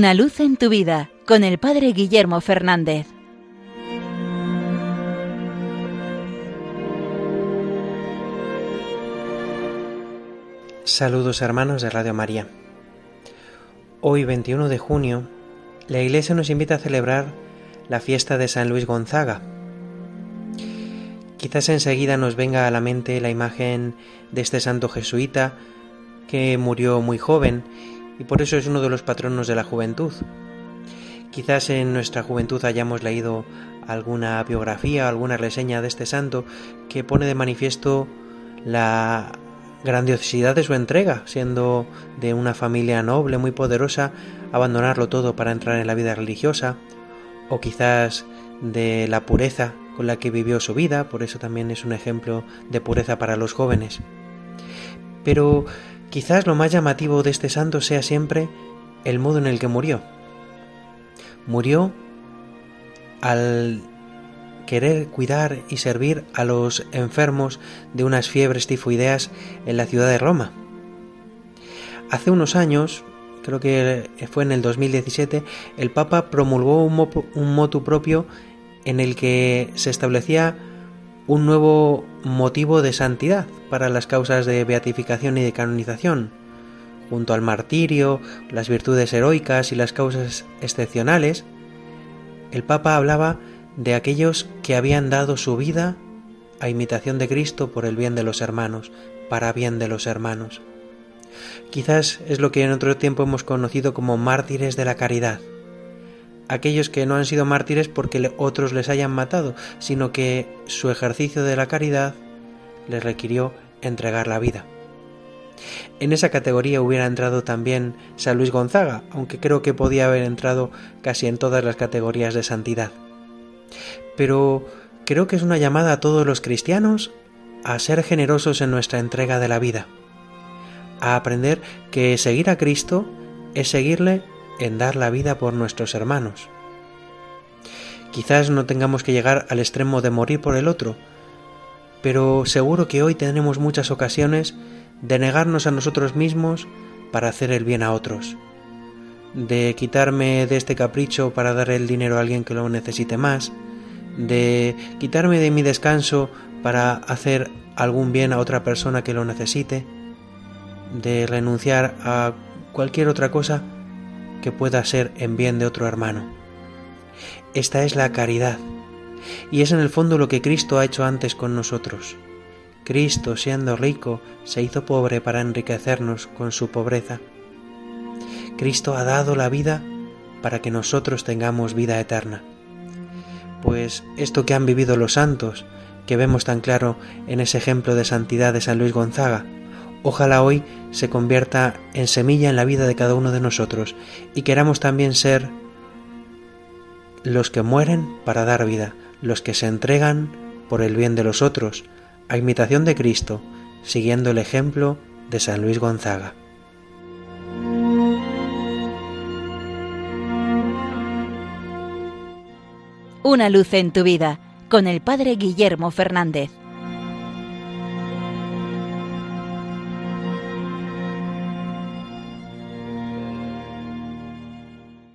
Una luz en tu vida con el Padre Guillermo Fernández. Saludos hermanos de Radio María. Hoy 21 de junio, la Iglesia nos invita a celebrar la fiesta de San Luis Gonzaga. Quizás enseguida nos venga a la mente la imagen de este santo jesuita que murió muy joven y por eso es uno de los patronos de la juventud. Quizás en nuestra juventud hayamos leído alguna biografía, alguna reseña de este santo que pone de manifiesto la grandiosidad de su entrega, siendo de una familia noble, muy poderosa, abandonarlo todo para entrar en la vida religiosa, o quizás de la pureza con la que vivió su vida, por eso también es un ejemplo de pureza para los jóvenes. Pero Quizás lo más llamativo de este santo sea siempre el modo en el que murió. Murió al querer cuidar y servir a los enfermos de unas fiebres tifoideas en la ciudad de Roma. Hace unos años, creo que fue en el 2017, el Papa promulgó un, motu propio en el que se establecía un nuevo motivo de santidad para las causas de beatificación y de canonización. Junto al martirio, las virtudes heroicas y las causas excepcionales, el Papa hablaba de aquellos que habían dado su vida a imitación de Cristo por el bien de los hermanos, para bien de los hermanos. Quizás es lo que en otro tiempo hemos conocido como mártires de la caridad aquellos que no han sido mártires porque otros les hayan matado, sino que su ejercicio de la caridad les requirió entregar la vida. En esa categoría hubiera entrado también San Luis Gonzaga, aunque creo que podía haber entrado casi en todas las categorías de santidad. Pero creo que es una llamada a todos los cristianos a ser generosos en nuestra entrega de la vida, a aprender que seguir a Cristo es seguirle en dar la vida por nuestros hermanos. Quizás no tengamos que llegar al extremo de morir por el otro, pero seguro que hoy tenemos muchas ocasiones de negarnos a nosotros mismos para hacer el bien a otros, de quitarme de este capricho para dar el dinero a alguien que lo necesite más, de quitarme de mi descanso para hacer algún bien a otra persona que lo necesite, de renunciar a cualquier otra cosa que pueda ser en bien de otro hermano. Esta es la caridad, y es en el fondo lo que Cristo ha hecho antes con nosotros. Cristo, siendo rico, se hizo pobre para enriquecernos con su pobreza. Cristo ha dado la vida para que nosotros tengamos vida eterna. Pues esto que han vivido los santos, que vemos tan claro en ese ejemplo de santidad de San Luis Gonzaga, ojalá hoy se convierta en semilla en la vida de cada uno de nosotros y queramos también ser los que mueren para dar vida, los que se entregan por el bien de los otros, a imitación de Cristo, siguiendo el ejemplo de San Luis Gonzaga. Una luz en tu vida con el Padre Guillermo Fernández.